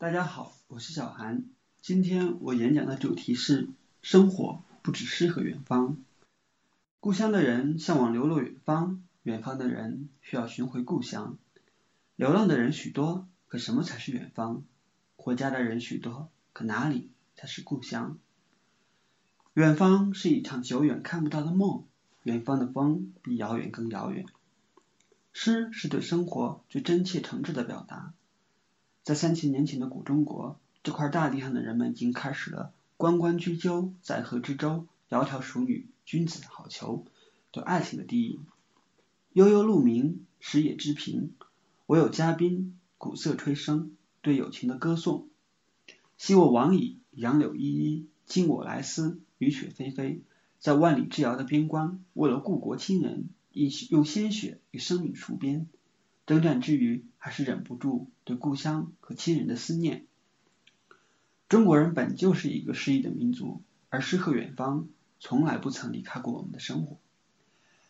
大家好，我是小韩。今天我演讲的主题是：生活不只诗和远方。故乡的人向往流落远方，远方的人需要寻回故乡。流浪的人许多，可什么才是远方？回家的人许多，可哪里才是故乡？远方是一场久远看不到的梦，远方的风比遥远更遥远。诗是对生活最真切诚挚的表达。在三千年前的古中国，这块大地上的人们已经开始了“关关雎鸠，在河之洲，窈窕淑女，君子好逑”对爱情的低吟。悠悠鹿鸣，食野之苹，我有嘉宾，鼓瑟吹笙，对友情的歌颂。昔我往矣，杨柳依依；今我来思，雨雪霏霏。在万里之遥的边关，为了故国亲人。用鲜血与生命戍边，征战之余，还是忍不住对故乡和亲人的思念。中国人本就是一个诗意的民族，而诗和远方从来不曾离开过我们的生活。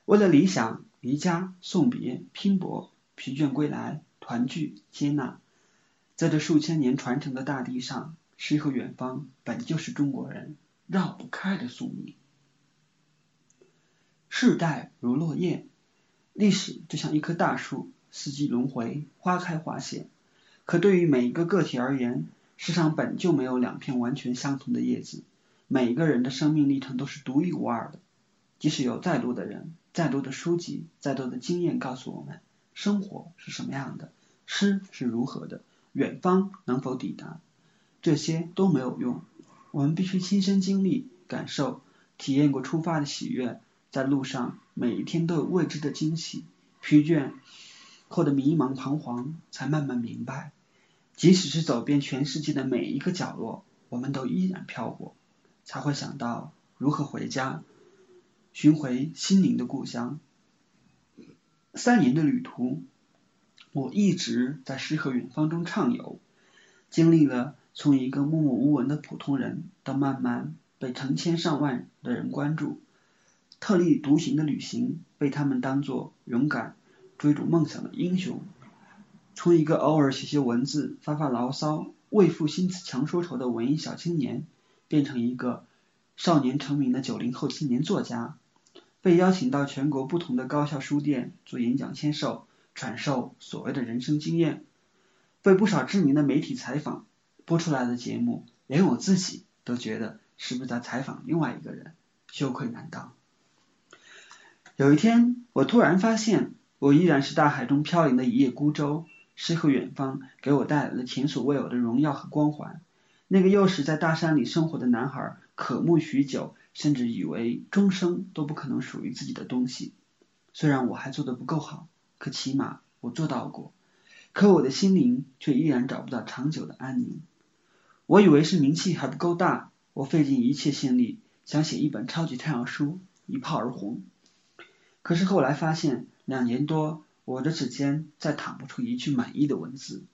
为了理想，离家送别，拼搏，疲倦归来，团聚，接纳，在这数千年传承的大地上，诗和远方本就是中国人绕不开的宿命。世代如落叶，历史就像一棵大树，四季轮回，花开花谢。可对于每一个个体而言，世上本就没有两片完全相同的叶子。每一个人的生命历程都是独一无二的。即使有再多的人、再多的书籍、再多的经验告诉我们生活是什么样的，诗是如何的，远方能否抵达，这些都没有用。我们必须亲身经历、感受、体验过出发的喜悦。在路上，每一天都有未知的惊喜，疲倦后的迷茫彷徨，才慢慢明白，即使是走遍全世界的每一个角落，我们都依然漂泊，才会想到如何回家，寻回心灵的故乡。三年的旅途，我一直在诗和远方中畅游，经历了从一个默默无闻的普通人，到慢慢被成千上万的人关注。特立独行的旅行，被他们当作勇敢追逐梦想的英雄。从一个偶尔写写文字、发发牢骚、为赋新词强说愁的文艺小青年，变成一个少年成名的九零后青年作家，被邀请到全国不同的高校书店做演讲签售，传授所谓的人生经验，被不少知名的媒体采访。播出来的节目，连我自己都觉得是不是在采访另外一个人，羞愧难当。有一天，我突然发现，我依然是大海中飘零的一叶孤舟。诗和远方给我带来了前所未有的荣耀和光环。那个幼时在大山里生活的男孩，渴慕许久，甚至以为终生都不可能属于自己的东西。虽然我还做的不够好，可起码我做到过。可我的心灵却依然找不到长久的安宁。我以为是名气还不够大，我费尽一切心力想写一本超级太阳书，一炮而红。可是后来发现，两年多，我的指尖再淌不出一句满意的文字。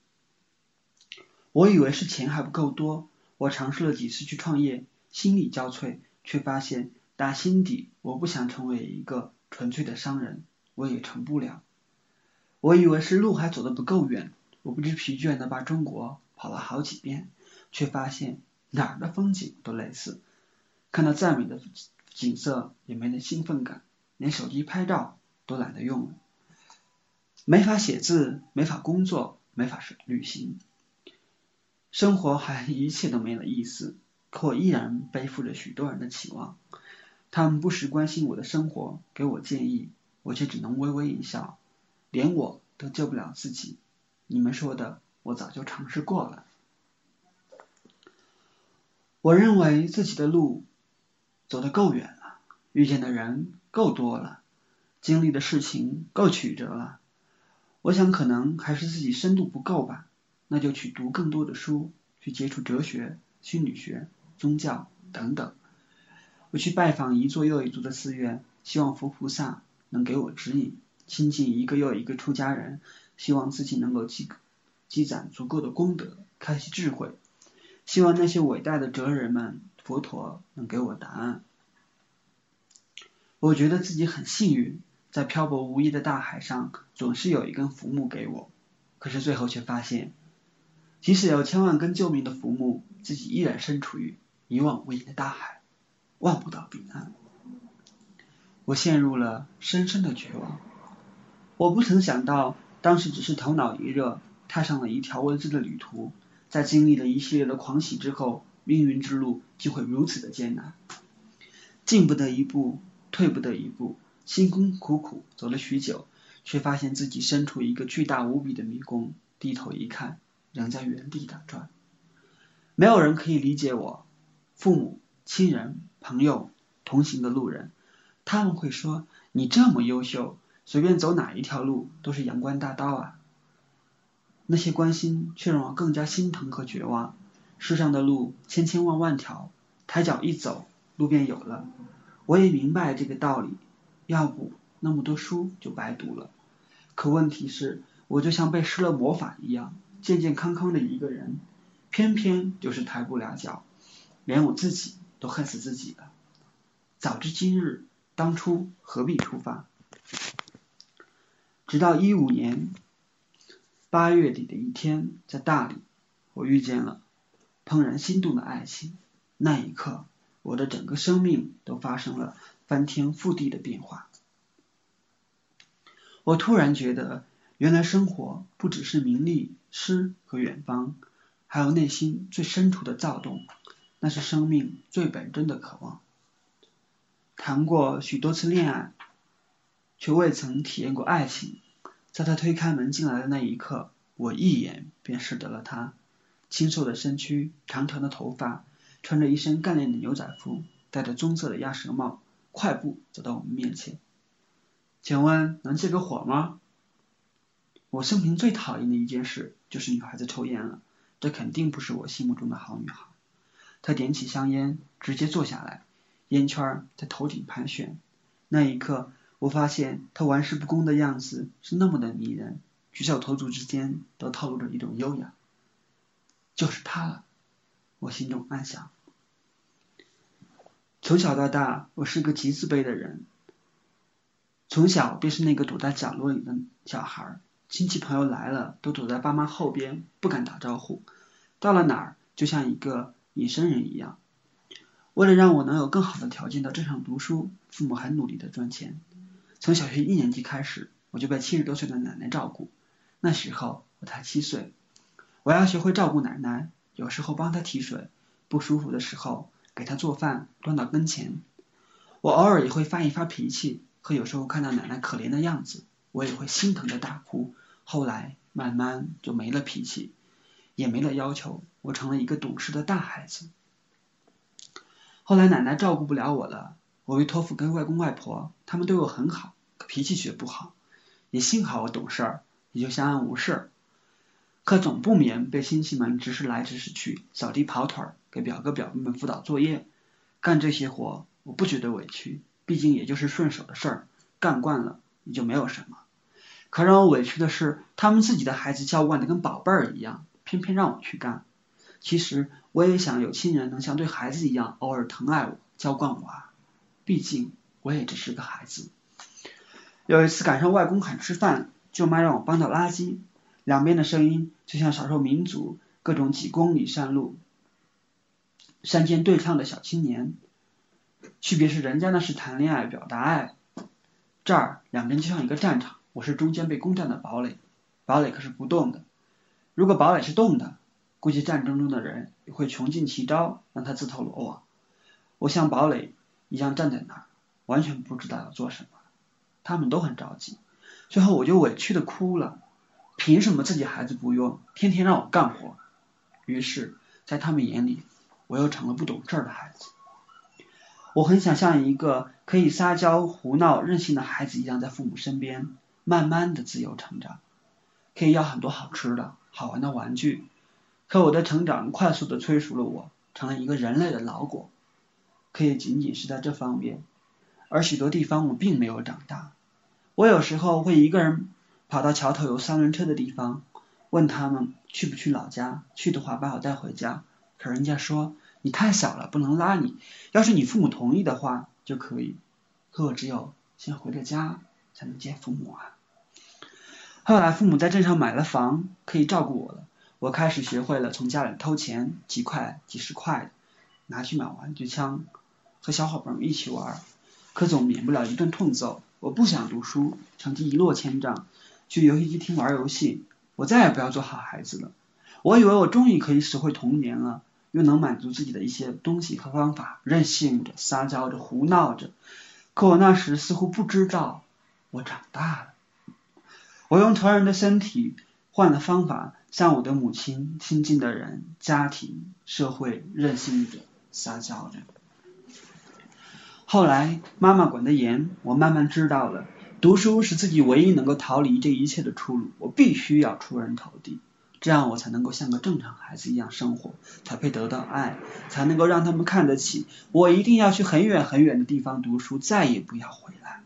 我以为是钱还不够多，我尝试了几次去创业，心力交瘁，却发现打心底我不想成为一个纯粹的商人，我也成不了。我以为是路还走得不够远，我不知疲倦的把中国跑了好几遍，却发现哪儿的风景都类似，看到再美的景色也没了兴奋感。连手机拍照都懒得用了，没法写字，没法工作，没法旅行，生活还一切都没了意思。可我依然背负着许多人的期望，他们不时关心我的生活，给我建议，我却只能微微一笑。连我都救不了自己，你们说的我早就尝试过了。我认为自己的路走得够远了，遇见的人。够多了，经历的事情够曲折了。我想可能还是自己深度不够吧，那就去读更多的书，去接触哲学、心理学、宗教等等。我去拜访一座又一座的寺院，希望佛菩萨能给我指引；亲近一个又一个出家人，希望自己能够积积攒足够的功德，开启智慧。希望那些伟大的哲人们、佛陀能给我答案。我觉得自己很幸运，在漂泊无依的大海上，总是有一根浮木给我。可是最后却发现，即使有千万根救命的浮木，自己依然身处于一望无垠的大海，望不到彼岸。我陷入了深深的绝望。我不曾想到，当时只是头脑一热，踏上了一条未知的旅途，在经历了一系列的狂喜之后，命运之路就会如此的艰难。进不得一步，退不得一步，辛辛苦苦走了许久，却发现自己身处一个巨大无比的迷宫。低头一看，仍在原地打转。没有人可以理解我，父母、亲人、朋友、同行的路人。他们会说：“你这么优秀，随便走哪一条路都是阳关大道啊。”那些关心却让我更加心疼和绝望。世上的路千千万万条，抬脚一走，路便有了。我也明白这个道理，要不那么多书就白读了。可问题是，我就像被施了魔法一样，健健康康的一个人，偏偏就是抬不了脚，连我自己都恨死自己了。早知今日。当初何必出发？直到一五年八月底的一天，在大理，我遇见了怦然心动的爱情。那一刻，我的整个生命都发生了翻天覆地的变化。我突然觉得，原来生活不只是名利、诗和远方，还有内心最深处的躁动，那是生命最本真的渴望。谈过许多次恋爱，却未曾体验过爱情。在他推开门进来的那一刻，我一眼便识得了他。清瘦的身躯，长长的头发，穿着一身干练的牛仔服，戴着棕色的鸭舌帽，快步走到我们面前。请问能借个火吗？我生平最讨厌的一件事就是女孩子抽烟了，这肯定不是我心目中的好女孩。她点起香烟，直接坐下来。烟圈在头顶盘旋，那一刻，我发现他玩世不恭的样子是那么的迷人，举手投足之间都透露着一种优雅。就是他了，我心中暗想。从小到大，我是个极自卑的人，从小便是那个躲在角落里的小孩，亲戚朋友来了都躲在爸妈后边，不敢打招呼，到了哪儿就像一个隐身人一样。为了让我能有更好的条件到镇上读书，父母很努力的赚钱。从小学一年级开始，我就被七十多岁的奶奶照顾。那时候我才七岁，我要学会照顾奶奶，有时候帮她提水，不舒服的时候给她做饭端到跟前。我偶尔也会发一发脾气，可有时候看到奶奶可怜的样子，我也会心疼的大哭。后来慢慢就没了脾气，也没了要求，我成了一个懂事的大孩子。后来奶奶照顾不了我了，我被托付给外公外婆，他们对我很好，可脾气却不好。也幸好我懂事儿，也就相安无事。可总不免被亲戚们指使来指使去，扫地跑腿儿，给表哥表妹们辅导作业，干这些活，我不觉得委屈，毕竟也就是顺手的事儿，干惯了也就没有什么。可让我委屈的是，他们自己的孩子娇惯的跟宝贝儿一样，偏偏让我去干。其实我也想有亲人能像对孩子一样偶尔疼爱我、娇惯我啊，毕竟我也只是个孩子。有一次赶上外公喊吃饭，舅妈让我帮倒垃圾，两边的声音就像少数民族各种几公里山路、山间对唱的小青年，区别是人家那是谈恋爱、表达爱，这儿两边就像一个战场，我是中间被攻占的堡垒，堡垒可是不动的，如果堡垒是动的。估计战争中的人也会穷尽奇招，让他自投罗网。我像堡垒一样站在那儿，完全不知道要做什么。他们都很着急，最后我就委屈的哭了。凭什么自己孩子不用，天天让我干活？于是，在他们眼里，我又成了不懂事的孩子。我很想像一个可以撒娇、胡闹、任性的孩子一样，在父母身边慢慢的自由成长，可以要很多好吃的、好玩的玩具。可我的成长快速的催熟了我，成了一个人类的老果。可也仅仅是在这方面，而许多地方我并没有长大。我有时候会一个人跑到桥头有三轮车的地方，问他们去不去老家，去的话把我带回家。可人家说你太小了，不能拉你。要是你父母同意的话就可以。可我只有先回了家，才能见父母啊。后来父母在镇上买了房，可以照顾我了。我开始学会了从家里偷钱，几块几十块的，拿去买玩具枪，和小伙伴们一起玩，可总免不了一顿痛揍。我不想读书，成绩一落千丈，去游戏机厅玩游戏。我再也不要做好孩子了。我以为我终于可以拾回童年了，又能满足自己的一些东西和方法，任性着、撒娇着、胡闹着。可我那时似乎不知道，我长大了。我用成人的身体换了方法，向我的母亲、亲近的人、家庭、社会任性着、撒娇着。后来妈妈管得严，我慢慢知道了。读书是自己唯一能够逃离这一切的出路，我必须要出人头地，这样我才能够像个正常孩子一样生活，才配得到爱，才能够让他们看得起我。一定要去很远很远的地方读书，再也不要回来。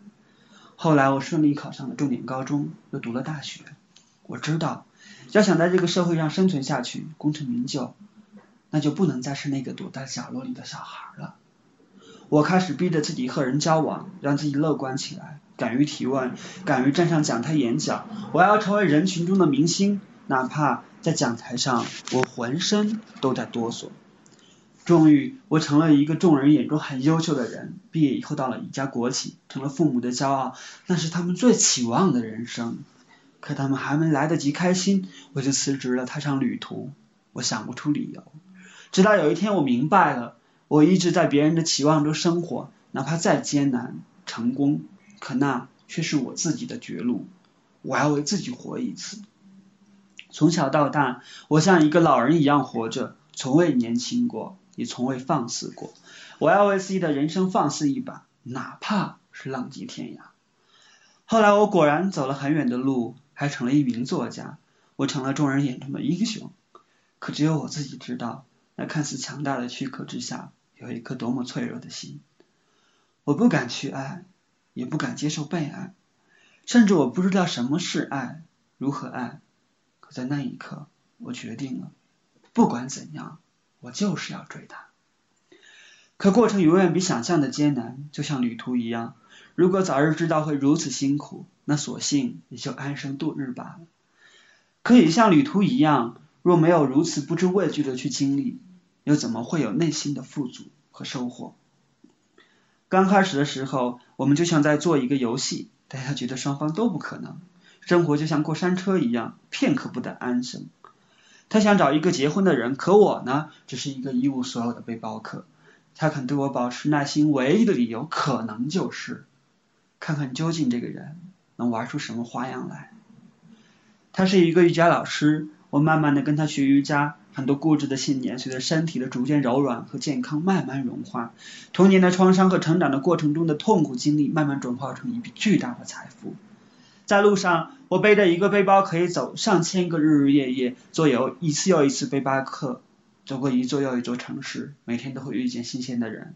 后来我顺利考上了重点高中，又读了大学。我知道，要想在这个社会上生存下去，功成名就，那就不能再是那个躲在角落里的小孩了。我开始逼着自己和人交往，让自己乐观起来。敢于提问，敢于站上讲台演讲，我要成为人群中的明星，哪怕在讲台上我浑身都在哆嗦。终于，我成了一个众人眼中很优秀的人。毕业以后，到了一家国企，成了父母的骄傲，那是他们最期望的人生。可他们还没来得及开心，我就辞职了，踏上旅途。我想不出理由，直到有一天我明白了，我一直在别人的期望中生活，哪怕再艰难，成功。可那却是我自己的绝路，我要为自己活一次。从小到大，我像一个老人一样活着，从未年轻过，也从未放肆过。我要为自己的人生放肆一把，哪怕是浪迹天涯。后来我果然走了很远的路，还成了一名作家，我成了众人眼中的英雄。可只有我自己知道，那看似强大的躯壳之下，有一颗多么脆弱的心。我不敢去爱。也不敢接受被爱，甚至我不知道什么是爱，如何爱。在那一刻，我决定了，不管怎样，我就是要追她。可过程永远比想象的艰难，就像旅途一样。如果早日知道会如此辛苦，那索性也就安生度日罢了。可以像旅途一样，若没有如此不知畏惧的去经历，又怎么会有内心的富足和收获？刚开始的时候，我们就像在做一个游戏，大家觉得双方都不可能。生活就像过山车一样，片刻不得安生。他想找一个结婚的人，可我呢，只是一个一无所有的背包客。他肯对我保持耐心，唯一的理由可能就是，看看究竟这个人能玩出什么花样来。他是一个瑜伽老师，我慢慢的跟他学瑜伽。很多固执的信念，随着身体的逐渐柔软和健康慢慢融化，童年的创伤和成长的过程中的痛苦经历，慢慢转化成一笔巨大的财富。在路上，我背着一个背包，可以走上千个日日夜夜，坐游一次又一次背包客，走过一座又一座城市，每天都会遇见新鲜的人。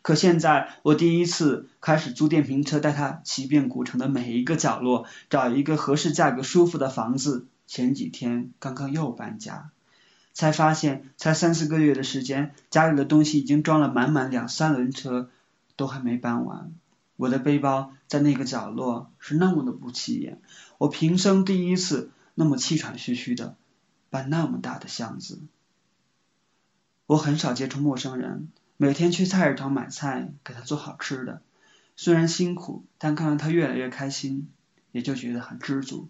可现在，我第一次开始租电瓶车，带他骑遍古城的每一个角落，找一个合适价格、舒服的房子。前几天刚刚又搬家。才发现，才三四个月的时间，家里的东西已经装了满满两三轮车，都还没搬完。我的背包在那个角落是那么的不起眼，我平生第一次那么气喘吁吁的搬那么大的箱子。我很少接触陌生人，每天去菜市场买菜，给他做好吃的。虽然辛苦，但看到他越来越开心，也就觉得很知足。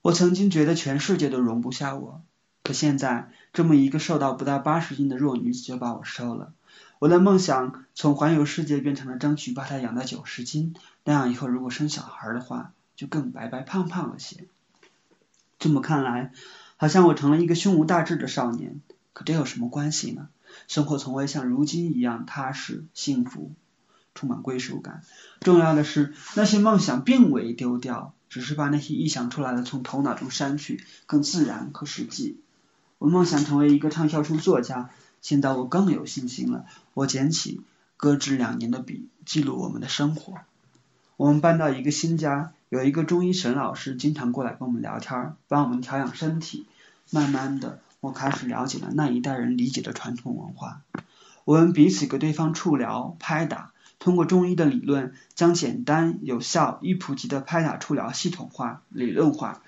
我曾经觉得全世界都容不下我。可现在，这么一个瘦到不到八十斤的弱女子就把我收了。我的梦想从环游世界变成了争取把他养到九十斤，那样以后如果生小孩的话，就更白白胖胖了些。这么看来，好像我成了一个胸无大志的少年。可这有什么关系呢？生活从未像如今一样踏实、幸福、充满归属感。重要的是，那些梦想并未丢掉，只是把那些臆想出来的从头脑中删去，更自然和实际。我梦想成为一个畅销书作家，现在我更有信心了。我捡起搁置两年的笔，记录我们的生活。我们搬到一个新家，有一个中医沈老师经常过来跟我们聊天，帮我们调养身体。慢慢的，我开始了解了那一代人理解的传统文化。我们彼此给对方触疗、拍打，通过中医的理论，将简单、有效、易普及的拍打触疗系统化、理论化。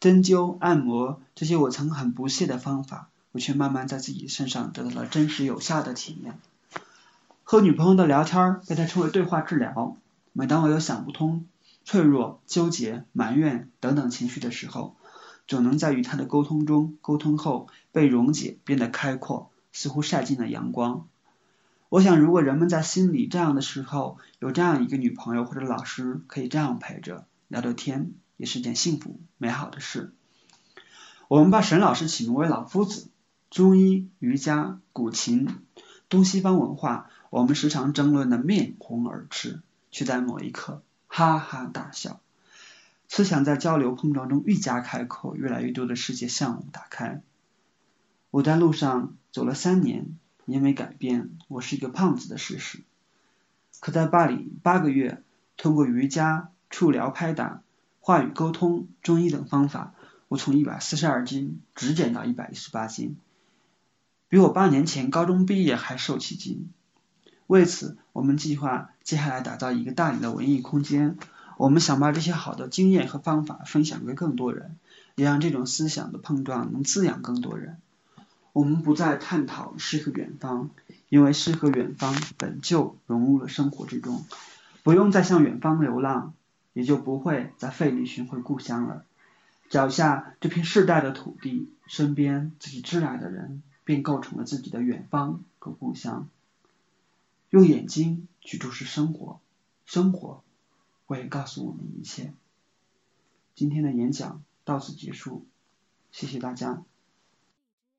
针灸、按摩这些我曾很不屑的方法，我却慢慢在自己身上得到了真实有效的体验。和女朋友的聊天被他称为对话治疗。每当我有想不通、脆弱、纠结、埋怨等等情绪的时候，总能在与他的沟通中，沟通后被溶解，变得开阔，似乎晒进了阳光。我想，如果人们在心里这样的时候，有这样一个女朋友或者老师，可以这样陪着聊聊天，也是件幸福美好的事。我们把沈老师起名为老夫子，中医、瑜伽、古琴、东西方文化，我们时常争论的面红耳赤，却在某一刻哈哈大笑。思想在交流碰撞中愈加开阔，越来越多的世界向我打开。我在路上走了三年。因为改变我是一个胖子的事实，可在巴黎八个月，通过瑜伽、触疗、拍打、话语沟通、中医等方法，我从一百四十二斤直减到一百一十八斤，比我八年前高中毕业还瘦几斤。为此，我们计划接下来打造一个大理的文艺空间，我们想把这些好的经验和方法分享给更多人，也让这种思想的碰撞能滋养更多人。我们不再探讨诗和远方，因为诗和远方本就融入了生活之中，不用再向远方流浪，也就不会再费力寻回故乡了。脚下这片世代的土地，身边自己挚爱的人，便构成了自己的远方和故乡。用眼睛去注视生活，生活会告诉我们一切。今天的演讲到此结束，谢谢大家。